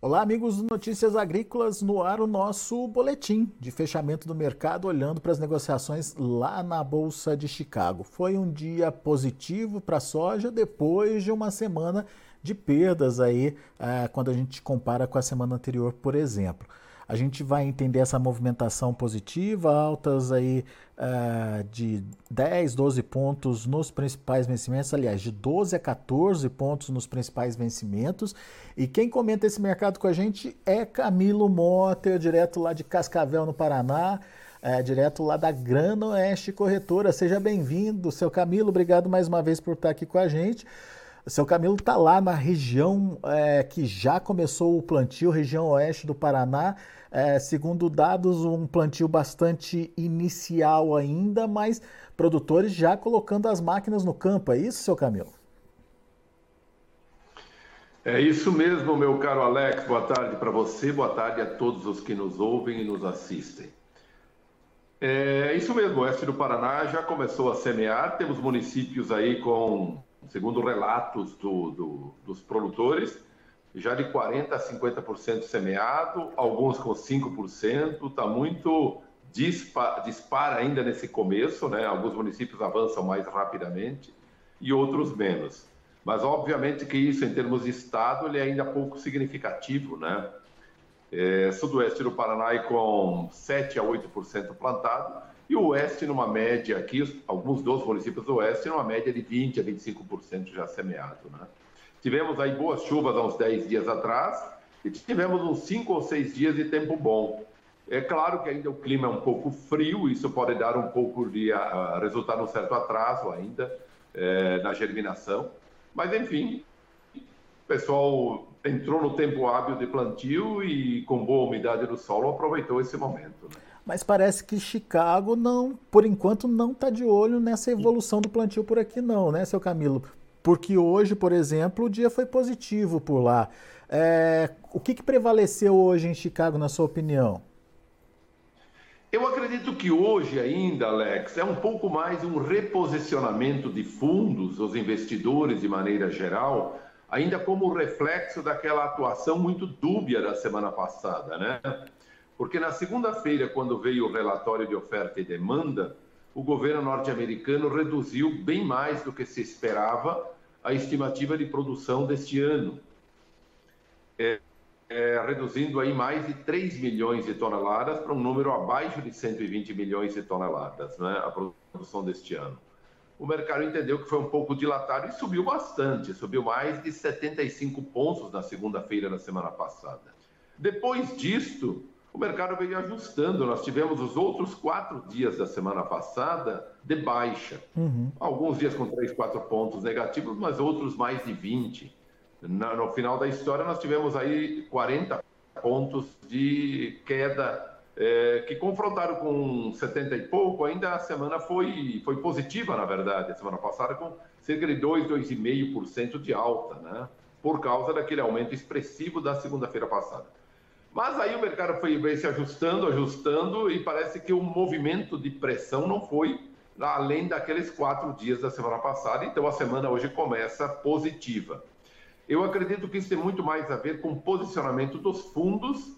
Olá, amigos do Notícias Agrícolas, no ar o nosso boletim de fechamento do mercado, olhando para as negociações lá na Bolsa de Chicago. Foi um dia positivo para a soja depois de uma semana de perdas aí, ah, quando a gente compara com a semana anterior, por exemplo. A gente vai entender essa movimentação positiva, altas aí uh, de 10, 12 pontos nos principais vencimentos, aliás, de 12 a 14 pontos nos principais vencimentos. E quem comenta esse mercado com a gente é Camilo Motter, direto lá de Cascavel, no Paraná. É, direto lá da Grana Oeste Corretora. Seja bem-vindo, seu Camilo. Obrigado mais uma vez por estar aqui com a gente. Seu Camilo está lá na região é, que já começou o plantio, região oeste do Paraná. É, segundo dados, um plantio bastante inicial ainda, mas produtores já colocando as máquinas no campo. É isso, seu Camilo? É isso mesmo, meu caro Alex. Boa tarde para você, boa tarde a todos os que nos ouvem e nos assistem. É isso mesmo, o oeste do Paraná já começou a semear. Temos municípios aí com segundo relatos do, do, dos produtores, já de 40% a 50% semeado, alguns com 5%, está muito dispara, dispara ainda nesse começo, né? alguns municípios avançam mais rapidamente e outros menos. Mas, obviamente, que isso, em termos de estado, ele é ainda pouco significativo, né? É, sudoeste do Paraná com 7 a 8% plantado, e o oeste, numa média aqui, alguns dos municípios do oeste, numa média de 20% a 25% já semeado. Né? Tivemos aí boas chuvas há uns 10 dias atrás e tivemos uns 5 ou 6 dias de tempo bom. É claro que ainda o clima é um pouco frio, isso pode dar um pouco de uh, resultar num certo atraso ainda uh, na germinação, mas enfim, o pessoal entrou no tempo hábil de plantio e com boa umidade do solo aproveitou esse momento. Né? Mas parece que Chicago não, por enquanto, não está de olho nessa evolução do plantio por aqui não, né, seu Camilo? Porque hoje, por exemplo, o dia foi positivo por lá. É, o que, que prevaleceu hoje em Chicago, na sua opinião? Eu acredito que hoje ainda, Alex, é um pouco mais um reposicionamento de fundos, os investidores de maneira geral, ainda como reflexo daquela atuação muito dúbia da semana passada, né? Porque na segunda-feira, quando veio o relatório de oferta e demanda, o governo norte-americano reduziu bem mais do que se esperava a estimativa de produção deste ano, é, é, reduzindo aí mais de 3 milhões de toneladas para um número abaixo de 120 milhões de toneladas, né, a produção deste ano. O mercado entendeu que foi um pouco dilatado e subiu bastante, subiu mais de 75 pontos na segunda-feira da semana passada. Depois disto, o mercado veio ajustando. Nós tivemos os outros quatro dias da semana passada de baixa. Uhum. Alguns dias com três, quatro pontos negativos, mas outros mais de 20. No final da história, nós tivemos aí 40 pontos de queda é, que confrontaram com 70 e pouco. Ainda a semana foi, foi positiva, na verdade, a semana passada, com cerca de 2, 2,5% de alta, né? por causa daquele aumento expressivo da segunda-feira passada. Mas aí o mercado foi se ajustando, ajustando, e parece que o movimento de pressão não foi além daqueles quatro dias da semana passada, então a semana hoje começa positiva. Eu acredito que isso tem muito mais a ver com posicionamento dos fundos,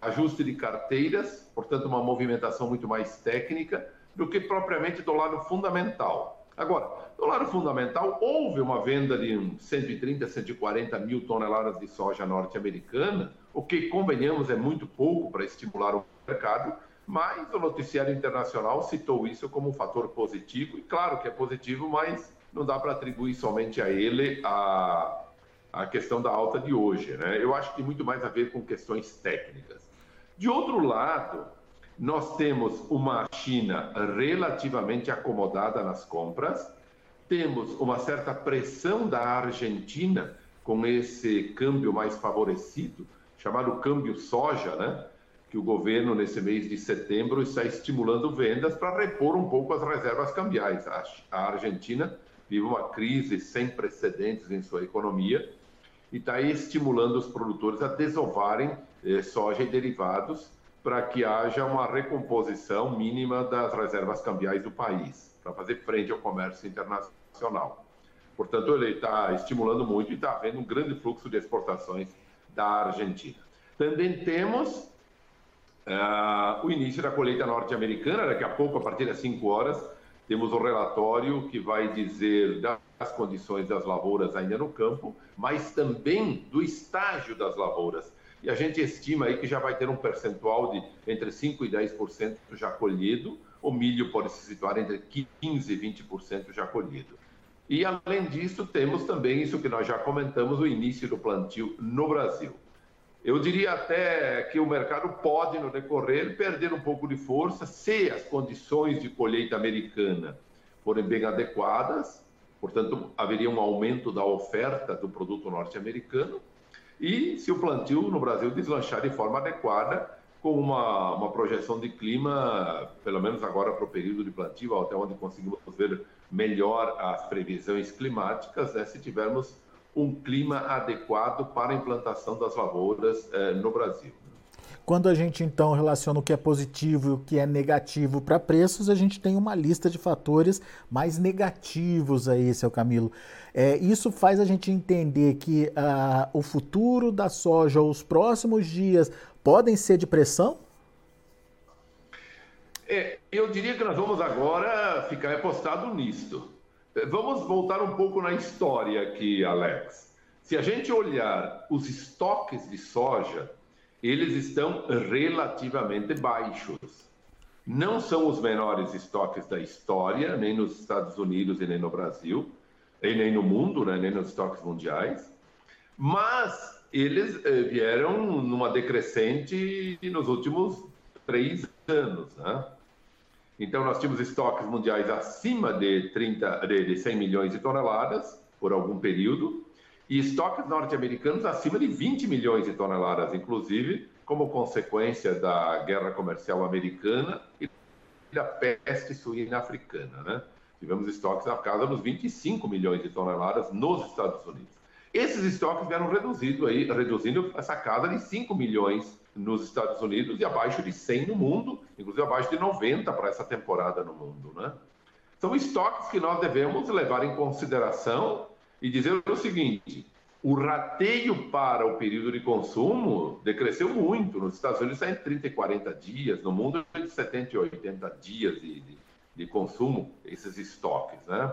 ajuste de carteiras, portanto, uma movimentação muito mais técnica, do que propriamente do lado fundamental. Agora, do lado fundamental, houve uma venda de 130, 140 mil toneladas de soja norte-americana, o que, convenhamos, é muito pouco para estimular o mercado, mas o noticiário internacional citou isso como um fator positivo, e claro que é positivo, mas não dá para atribuir somente a ele a, a questão da alta de hoje. Né? Eu acho que tem muito mais a ver com questões técnicas. De outro lado, nós temos uma China relativamente acomodada nas compras, temos uma certa pressão da Argentina com esse câmbio mais favorecido, chamado câmbio soja, né? que o governo, nesse mês de setembro, está estimulando vendas para repor um pouco as reservas cambiais. A Argentina vive uma crise sem precedentes em sua economia e está estimulando os produtores a desovarem eh, soja e derivados para que haja uma recomposição mínima das reservas cambiais do país, para fazer frente ao comércio internacional. Portanto, ele está estimulando muito e está havendo um grande fluxo de exportações da Argentina. Também temos uh, o início da colheita norte-americana, daqui a pouco, a partir das 5 horas, temos o um relatório que vai dizer das condições das lavouras ainda no campo, mas também do estágio das lavouras. E a gente estima aí que já vai ter um percentual de entre 5% e 10% já colhido, o milho pode se situar entre 15% e 20% já colhido. E, além disso, temos também isso que nós já comentamos, o início do plantio no Brasil. Eu diria até que o mercado pode, no decorrer, perder um pouco de força se as condições de colheita americana forem bem adequadas, portanto, haveria um aumento da oferta do produto norte-americano, e se o plantio no Brasil deslanchar de forma adequada, com uma, uma projeção de clima, pelo menos agora para o período de plantio, até onde conseguimos ver melhor as previsões climáticas, né, se tivermos um clima adequado para a implantação das lavouras eh, no Brasil. Quando a gente então relaciona o que é positivo e o que é negativo para preços, a gente tem uma lista de fatores mais negativos aí, seu Camilo. É, isso faz a gente entender que uh, o futuro da soja, os próximos dias, podem ser de pressão? É, eu diria que nós vamos agora ficar apostado nisto. Vamos voltar um pouco na história aqui, Alex. Se a gente olhar os estoques de soja, eles estão relativamente baixos. Não são os menores estoques da história, nem nos Estados Unidos e nem no Brasil, e nem no mundo, né, nem nos estoques mundiais, mas eles eh, vieram numa decrescente nos últimos três anos. Né? Então, nós tínhamos estoques mundiais acima de, 30, de 100 milhões de toneladas por algum período, e estoques norte-americanos acima de 20 milhões de toneladas, inclusive, como consequência da guerra comercial americana e da peste suína africana. Né? Tivemos estoques na casa dos 25 milhões de toneladas nos Estados Unidos. Esses estoques vieram reduzindo, aí, reduzindo essa casa de 5 milhões nos Estados Unidos e abaixo de 100 no mundo, inclusive abaixo de 90 para essa temporada no mundo. Né? São estoques que nós devemos levar em consideração e dizer o seguinte: o rateio para o período de consumo decresceu muito. Nos Estados Unidos está em 30 e 40 dias, no mundo é de 70 e 80 dias de, de, de consumo, esses estoques, né?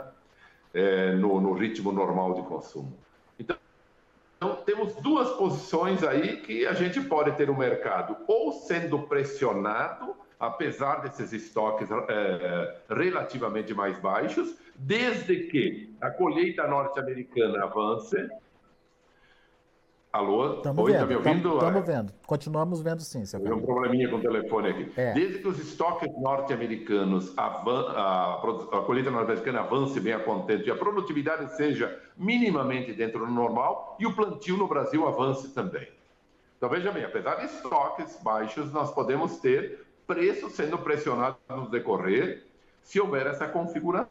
É, no, no ritmo normal de consumo. Então, temos duas posições aí que a gente pode ter o um mercado ou sendo pressionado, apesar desses estoques é, relativamente mais baixos, desde que a colheita norte-americana avance Alô? Estamos Oi, tá vendo. Tá me ouvindo? Estamos vendo. Continuamos vendo sim, seu Tem um probleminha com o telefone aqui. É. Desde que os estoques norte-americanos, a, a, a colheita norte-americana avance bem a contento e a produtividade seja minimamente dentro do normal e o plantio no Brasil avance também. Então, veja bem, apesar de estoques baixos, nós podemos ter preços sendo pressionados no decorrer se houver essa configuração.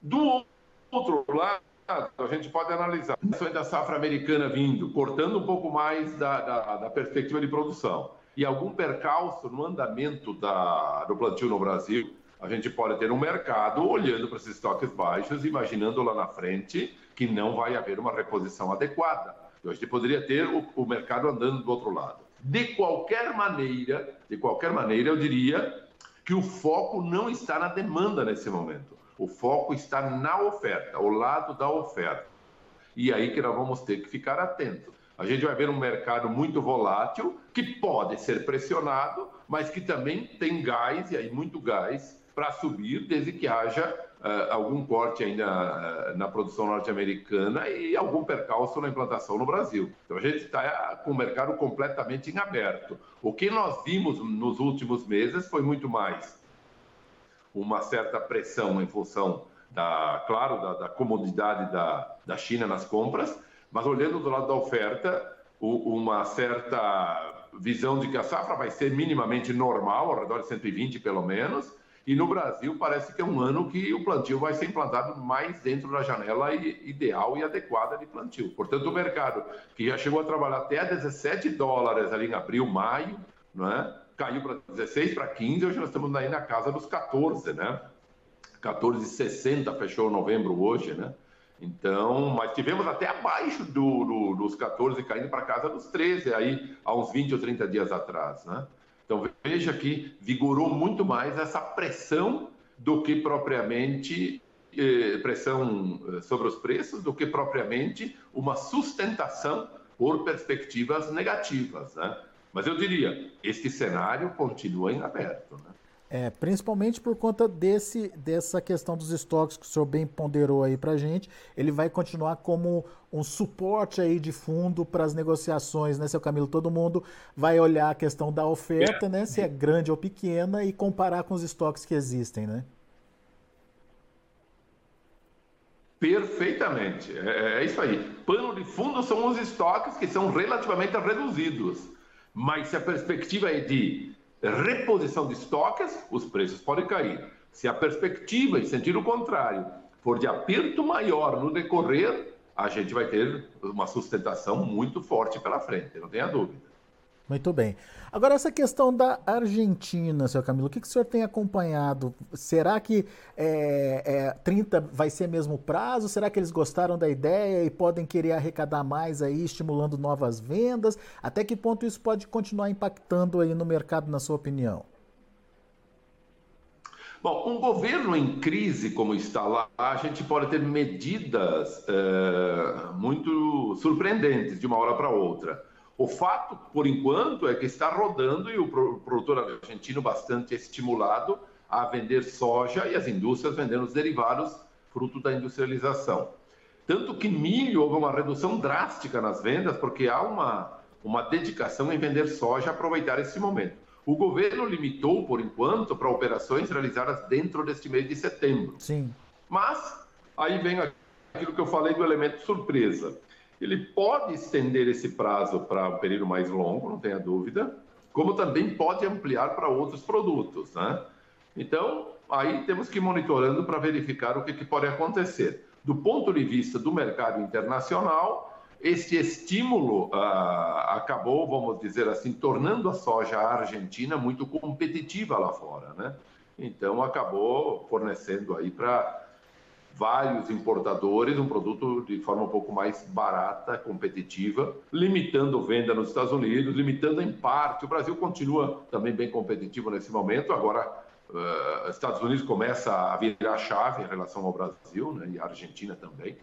Do outro lado, a gente pode analisar a da safra americana vindo, cortando um pouco mais da, da, da, perspectiva de produção, e algum percalço no andamento da, do plantio no Brasil, a gente pode ter um mercado olhando para esses estoques baixos, imaginando lá na frente que não vai haver uma reposição adequada. Então, a gente poderia ter o, o mercado andando do outro lado. De qualquer maneira, de qualquer maneira, eu diria que o foco não está na demanda nesse momento. O foco está na oferta, ao lado da oferta. E aí que nós vamos ter que ficar atentos. A gente vai ver um mercado muito volátil, que pode ser pressionado, mas que também tem gás, e aí muito gás, para subir, desde que haja algum corte ainda uh, na produção norte-americana e algum percalço na implantação no Brasil. Então a gente está com o mercado completamente em aberto. O que nós vimos nos últimos meses foi muito mais uma certa pressão em função da, claro, da, da comodidade da, da China nas compras, mas olhando do lado da oferta, o, uma certa visão de que a safra vai ser minimamente normal, ao redor de 120 pelo menos, e no Brasil parece que é um ano que o plantio vai ser implantado mais dentro da janela ideal e adequada de plantio. Portanto, o mercado que já chegou a trabalhar até 17 dólares ali em abril, maio, não é? caiu para 16, para 15, hoje nós estamos aí na casa dos 14, né? 14,60 fechou novembro hoje, né? Então, mas tivemos até abaixo do, do, dos 14, caindo para casa dos 13, aí há uns 20 ou 30 dias atrás. Né? Então, veja que vigorou muito mais essa pressão do que propriamente eh, pressão eh, sobre os preços, do que propriamente uma sustentação por perspectivas negativas. Né? Mas eu diria, este cenário continua em aberto. Né? É, principalmente por conta desse, dessa questão dos estoques que o senhor bem ponderou aí para gente, ele vai continuar como um suporte aí de fundo para as negociações, né, seu Camilo? Todo mundo vai olhar a questão da oferta, é. né, se é grande ou pequena e comparar com os estoques que existem, né? Perfeitamente, é, é isso aí. Pano de fundo são os estoques que são relativamente reduzidos, mas se a perspectiva é de reposição de estoques, os preços podem cair. Se a perspectiva, em sentido contrário, for de aperto maior no decorrer, a gente vai ter uma sustentação muito forte pela frente, não tenha dúvida. Muito bem. Agora, essa questão da Argentina, seu Camilo, o que, que o senhor tem acompanhado? Será que é, é, 30 vai ser mesmo prazo? Será que eles gostaram da ideia e podem querer arrecadar mais aí, estimulando novas vendas? Até que ponto isso pode continuar impactando aí no mercado, na sua opinião? Bom, um governo em crise como está lá, a gente pode ter medidas é, muito surpreendentes de uma hora para outra. O fato, por enquanto, é que está rodando e o produtor argentino bastante estimulado a vender soja e as indústrias vendendo os derivados fruto da industrialização. Tanto que milho houve uma redução drástica nas vendas, porque há uma, uma dedicação em vender soja e aproveitar esse momento. O governo limitou, por enquanto, para operações realizadas dentro deste mês de setembro. Sim. Mas aí vem aquilo que eu falei do elemento surpresa. Ele pode estender esse prazo para um período mais longo, não tenha dúvida, como também pode ampliar para outros produtos, né? Então, aí temos que ir monitorando para verificar o que, que pode acontecer. Do ponto de vista do mercado internacional, este estímulo ah, acabou, vamos dizer assim, tornando a soja argentina muito competitiva lá fora, né? Então, acabou fornecendo aí para vários importadores um produto de forma um pouco mais barata, competitiva, limitando venda nos Estados Unidos, limitando em parte. O Brasil continua também bem competitivo nesse momento. Agora, uh, Estados Unidos começa a virar chave em relação ao Brasil, né, e a Argentina também.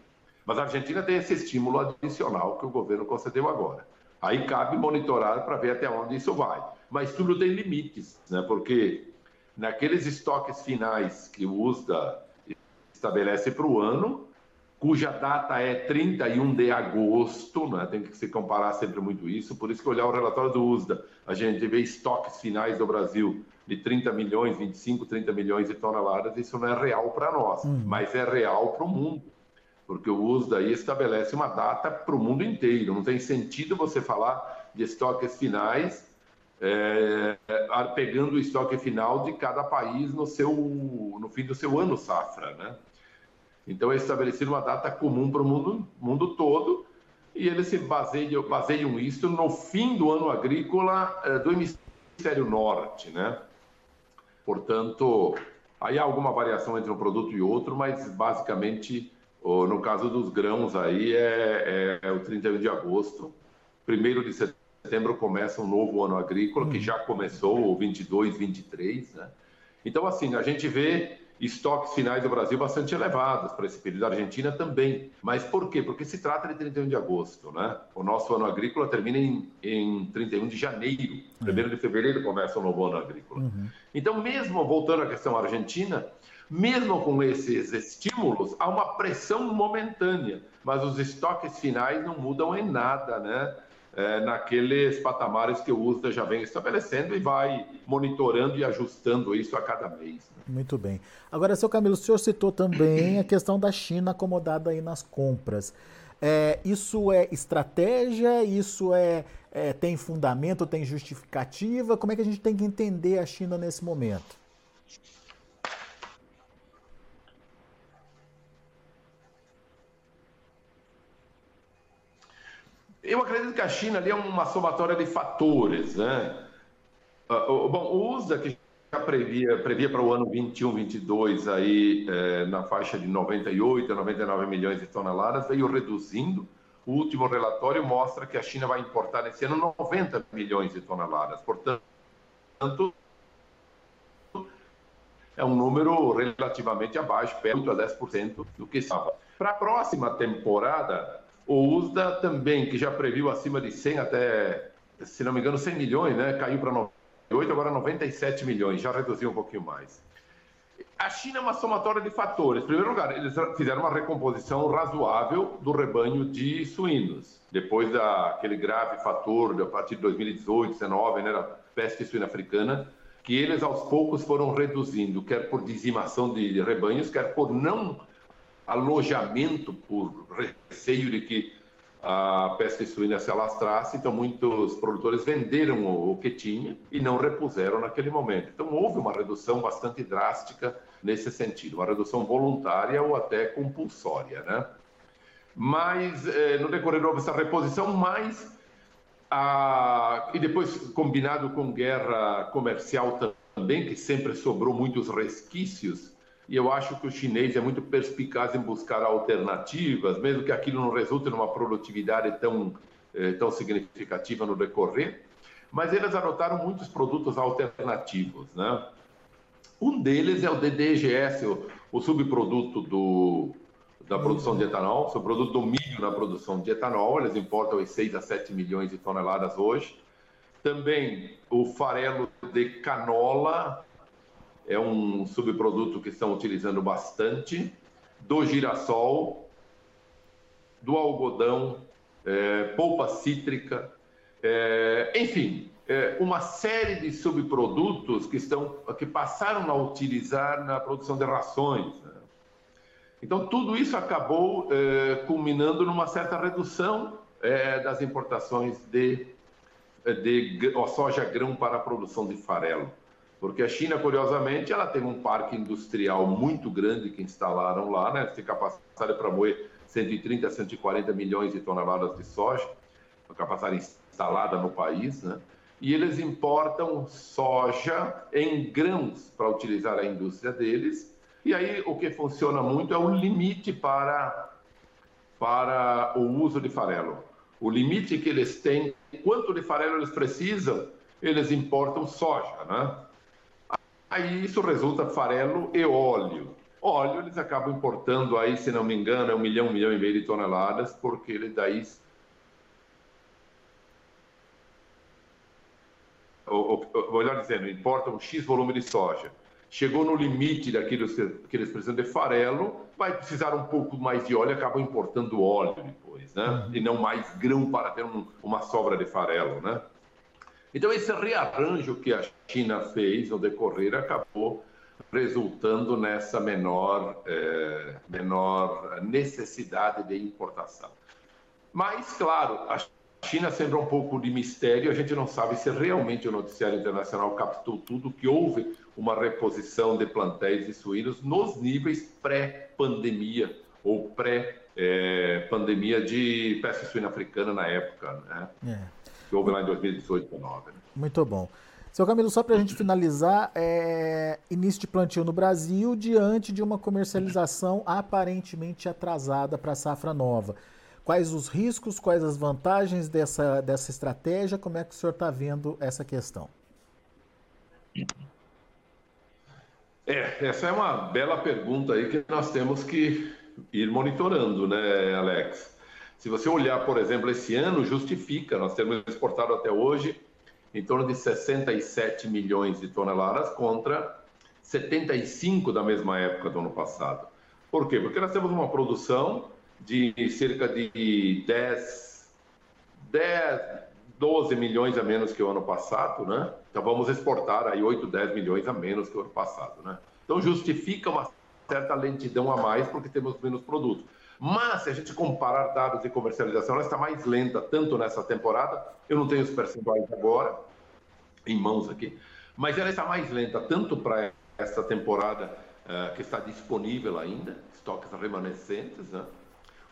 Mas a Argentina tem esse estímulo adicional que o governo concedeu agora. Aí cabe monitorar para ver até onde isso vai. Mas tudo tem limites, né? porque naqueles estoques finais que o USDA estabelece para o ano, cuja data é 31 de agosto, né? tem que se comparar sempre muito isso, por isso que olhar o relatório do USDA, a gente vê estoques finais do Brasil de 30 milhões, 25, 30 milhões de toneladas, isso não é real para nós, uhum. mas é real para o mundo, porque o USDA aí estabelece uma data para o mundo inteiro, não tem sentido você falar de estoques finais é, pegando o estoque final de cada país no, seu, no fim do seu ano safra, né? Então, é estabelecido uma data comum para o mundo, mundo todo e eles se baseiam, baseiam isso no fim do ano agrícola eh, do hemisfério norte, né? Portanto, aí há alguma variação entre um produto e outro, mas basicamente, no caso dos grãos aí, é, é, é o 31 de agosto. Primeiro de setembro começa um novo ano agrícola, que já começou, o 22, 23, né? Então, assim, a gente vê estoques finais do Brasil bastante elevados para esse período. A Argentina também. Mas por quê? Porque se trata de 31 de agosto, né? O nosso ano agrícola termina em, em 31 de janeiro. Uhum. Primeiro de fevereiro começa o novo ano agrícola. Uhum. Então, mesmo voltando à questão argentina, mesmo com esses estímulos, há uma pressão momentânea, mas os estoques finais não mudam em nada, né? É, naqueles patamares que o USDA já vem estabelecendo e vai monitorando e ajustando isso a cada mês. Muito bem. Agora, seu Camilo, o senhor citou também a questão da China acomodada aí nas compras. É, isso é estratégia? Isso é, é, tem fundamento, tem justificativa? Como é que a gente tem que entender a China nesse momento? Eu acredito que a China ali é uma somatória de fatores, né? Ah, bom, o USDA, que já previa, previa para o ano 21, 22 aí é, na faixa de 98 a 99 milhões de toneladas, veio reduzindo. O último relatório mostra que a China vai importar nesse ano 90 milhões de toneladas. Portanto, é um número relativamente abaixo, perto a 10% do que estava. Para a próxima temporada, o USDA também, que já previu acima de 100 até, se não me engano, 100 milhões, né? caiu para 98, agora 97 milhões, já reduziu um pouquinho mais. A China é uma somatória de fatores. Em primeiro lugar, eles fizeram uma recomposição razoável do rebanho de suínos. Depois daquele grave fator, a partir de 2018, 2019, né, da peste suína africana, que eles aos poucos foram reduzindo, quer por dizimação de rebanhos, quer por não alojamento, por receio de que a peste suína se alastrasse, então muitos produtores venderam o, que tinha e não repuseram naquele momento. Então houve uma redução bastante drástica nesse sentido, uma redução voluntária ou até compulsória, né? Mas eh, no decorrer houve essa reposição, mais a... e depois combinado com guerra comercial também, que sempre sobrou muitos resquícios e eu acho que o chinês é muito perspicaz em buscar alternativas, mesmo que aquilo não resulte numa produtividade tão, eh, tão significativa no decorrer, mas eles adotaram muitos produtos alternativos, né? Um deles é o DDGS, o, o subproduto do, da produção de etanol, o produto do milho na produção de etanol, eles importam 6 a 7 milhões de toneladas hoje. Também o farelo de canola, é um subproduto que estão utilizando bastante, do girassol, do algodão, é, polpa cítrica, é, enfim, é, uma série de subprodutos que estão que passaram a utilizar na produção de rações. Né? Então tudo isso acabou é, culminando numa certa redução é, das importações de, de soja grão para a produção de farelo. Porque a China, curiosamente, ela tem um parque industrial muito grande que instalaram lá, né? Tem capacidade para moer 130 a 140 milhões de toneladas de soja, a capacidade instalada no país, né? E eles importam soja em grãos para utilizar a indústria deles. E aí o que funciona muito é o limite para, para o uso de farelo. O limite que eles têm, quanto de farelo eles precisam, eles importam soja, né? Aí isso resulta farelo e óleo. Óleo eles acabam importando aí, se não me engano, é um milhão, um milhão e meio de toneladas, porque ele daí ou, ou, melhor dizendo, importam um X volume de soja. Chegou no limite daquilo que eles precisam de farelo, vai precisar um pouco mais de óleo, acabam importando óleo depois, né? Uhum. E não mais grão para ter um, uma sobra de farelo, né? Então, esse rearranjo que a China fez no decorrer acabou resultando nessa menor, é, menor necessidade de importação. Mas, claro, a China sempre é um pouco de mistério, a gente não sabe se realmente o noticiário internacional captou tudo, que houve uma reposição de plantéis de suínos nos níveis pré-pandemia ou pré-pandemia é, de peste suína africana na época. Né? É que houve lá em 2018 2019. Né? Muito bom. Seu Camilo, só para a gente finalizar, é... início de plantio no Brasil diante de uma comercialização aparentemente atrasada para a safra nova. Quais os riscos, quais as vantagens dessa, dessa estratégia? Como é que o senhor está vendo essa questão? É, essa é uma bela pergunta aí que nós temos que ir monitorando, né, Alex? Se você olhar, por exemplo, esse ano, justifica, nós temos exportado até hoje em torno de 67 milhões de toneladas contra 75 da mesma época do ano passado. Por quê? Porque nós temos uma produção de cerca de 10, 10 12 milhões a menos que o ano passado, né? Então vamos exportar aí 8, 10 milhões a menos que o ano passado, né? Então justifica uma certa lentidão a mais porque temos menos produtos. Mas, se a gente comparar dados de comercialização, ela está mais lenta, tanto nessa temporada, eu não tenho os percentuais agora em mãos aqui, mas ela está mais lenta tanto para essa temporada uh, que está disponível ainda, estoques remanescentes, né?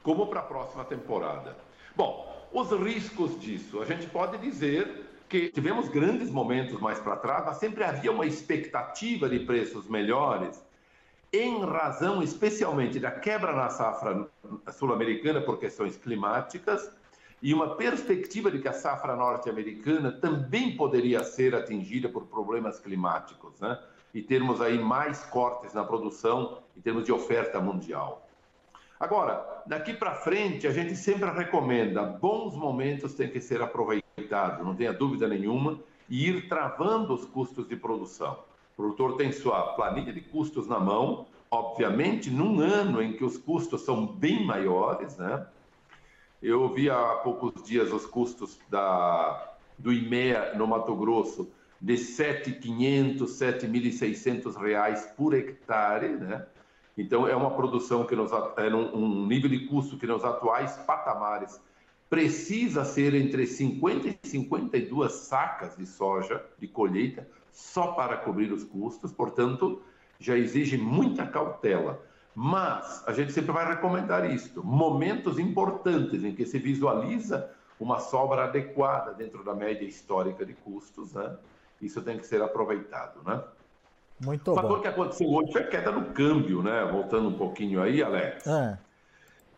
como para a próxima temporada. Bom, os riscos disso, a gente pode dizer que tivemos grandes momentos mais para trás, mas sempre havia uma expectativa de preços melhores, em razão especialmente da quebra na safra sul-americana por questões climáticas e uma perspectiva de que a safra norte-americana também poderia ser atingida por problemas climáticos, né? E termos aí mais cortes na produção em termos de oferta mundial. Agora, daqui para frente, a gente sempre recomenda bons momentos têm que ser aproveitados, não tenha dúvida nenhuma, e ir travando os custos de produção. O produtor tem sua planilha de custos na mão, obviamente, num ano em que os custos são bem maiores, né? Eu vi há poucos dias os custos da, do IMEA no Mato Grosso de R$ 7.500, 7.600 reais por hectare, né? Então, é uma produção que nos, é um nível de custo que nos atuais patamares precisa ser entre 50 e 52 sacas de soja de colheita só para cobrir os custos, portanto, já exige muita cautela. Mas a gente sempre vai recomendar isto: momentos importantes em que se visualiza uma sobra adequada dentro da média histórica de custos, né? Isso tem que ser aproveitado, né? Muito o bom. fator que aconteceu hoje foi a queda no câmbio, né? Voltando um pouquinho aí, Alex. É.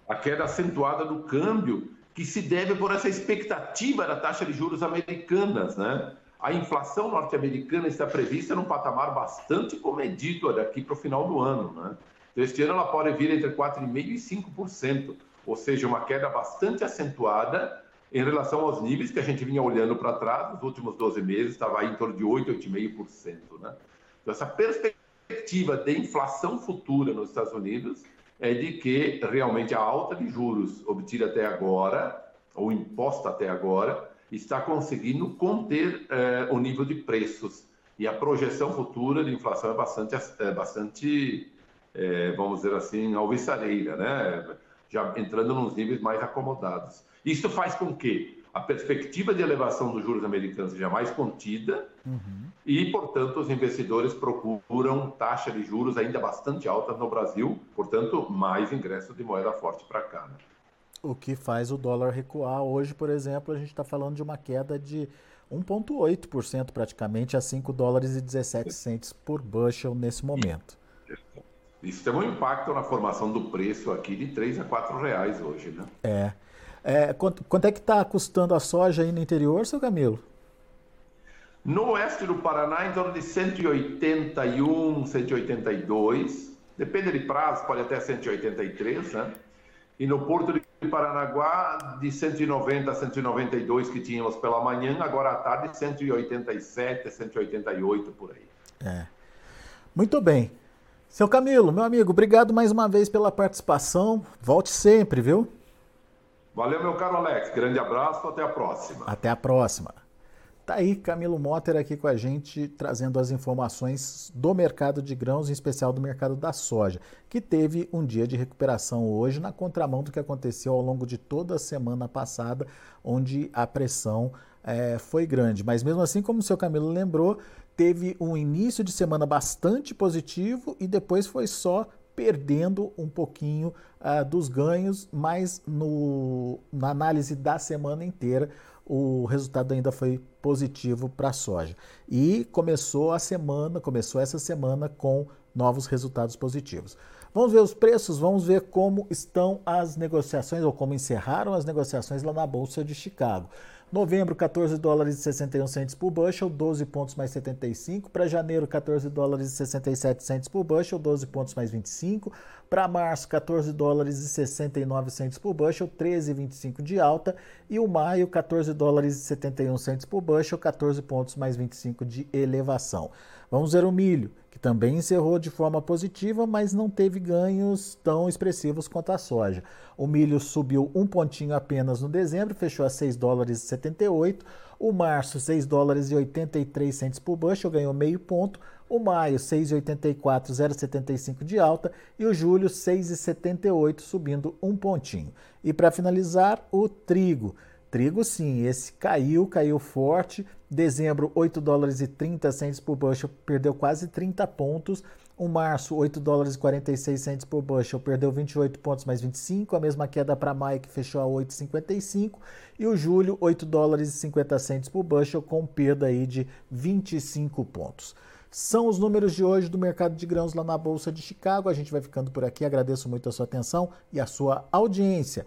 A queda acentuada do câmbio, que se deve por essa expectativa da taxa de juros americanas, né? A inflação norte-americana está prevista num patamar bastante comedido daqui para o final do ano, né? Então, este ano ela pode vir entre 4,5% e 5%, ou seja, uma queda bastante acentuada em relação aos níveis que a gente vinha olhando para trás, nos últimos 12 meses, estava em torno de 8%, 8,5%, né? Então, essa perspectiva de inflação futura nos Estados Unidos é de que realmente a alta de juros obtida até agora, ou imposta até agora, está conseguindo conter eh, o nível de preços. E a projeção futura de inflação é bastante, é bastante é, vamos dizer assim, alvissareira, né? já entrando nos níveis mais acomodados. Isso faz com que a perspectiva de elevação dos juros americanos seja mais contida uhum. e, portanto, os investidores procuram taxa de juros ainda bastante altas no Brasil, portanto, mais ingresso de moeda forte para cá. Né? O que faz o dólar recuar. Hoje, por exemplo, a gente está falando de uma queda de 1,8% praticamente a 5 dólares e 17 centes por bushel nesse momento. Isso tem um impacto na formação do preço aqui de 3 a 4 reais hoje, né? É. É, quanto, quanto, é que está custando a soja aí no interior, seu Camilo? No oeste do Paraná, em torno de 181, 182. Depende de prazo, pode até 183, né? E no Porto de Paranaguá, de 190 a 192 que tínhamos pela manhã, agora à tarde, 187, 188 por aí. É. Muito bem. Seu Camilo, meu amigo, obrigado mais uma vez pela participação. Volte sempre, viu? Valeu, meu caro Alex. Grande abraço, até a próxima. Até a próxima. Tá aí Camilo Motter aqui com a gente, trazendo as informações do mercado de grãos, em especial do mercado da soja, que teve um dia de recuperação hoje, na contramão do que aconteceu ao longo de toda a semana passada, onde a pressão é, foi grande. Mas mesmo assim, como o seu Camilo lembrou, teve um início de semana bastante positivo e depois foi só perdendo um pouquinho uh, dos ganhos, mas no, na análise da semana inteira o resultado ainda foi positivo para a soja. E começou a semana, começou essa semana com novos resultados positivos. Vamos ver os preços, vamos ver como estão as negociações ou como encerraram as negociações lá na Bolsa de Chicago. Novembro, 14 dólares e 61 centes por bushel, 12 pontos mais 75. Para janeiro, 14 dólares e 67 centes por bushel, 12 pontos mais 25. Para março, 14 dólares e 69 centes por bushel, 13,25 de alta. E o maio, 14 dólares e 71 centes por bushel, 14 pontos mais 25 de elevação. Vamos ver o milho que também encerrou de forma positiva, mas não teve ganhos tão expressivos quanto a soja. O milho subiu um pontinho apenas no dezembro, fechou a 6 dólares e 78. O março, 6 dólares e 83 centes por bushel, ganhou meio ponto. O maio, 6,84, 0,75 de alta. E o julho, 6,78, subindo um pontinho. E para finalizar, o trigo. Trigo sim, esse caiu, caiu forte. Dezembro, 8 dólares e 30 centes por bushel, perdeu quase 30 pontos, O março, 8 dólares e 46 centes por bushel, perdeu 28 pontos mais 25, a mesma queda para maio que fechou a 8,55 e o julho, 8 dólares e 50 centes por bushel com perda aí de 25 pontos. São os números de hoje do mercado de grãos lá na Bolsa de Chicago. A gente vai ficando por aqui. Agradeço muito a sua atenção e a sua audiência.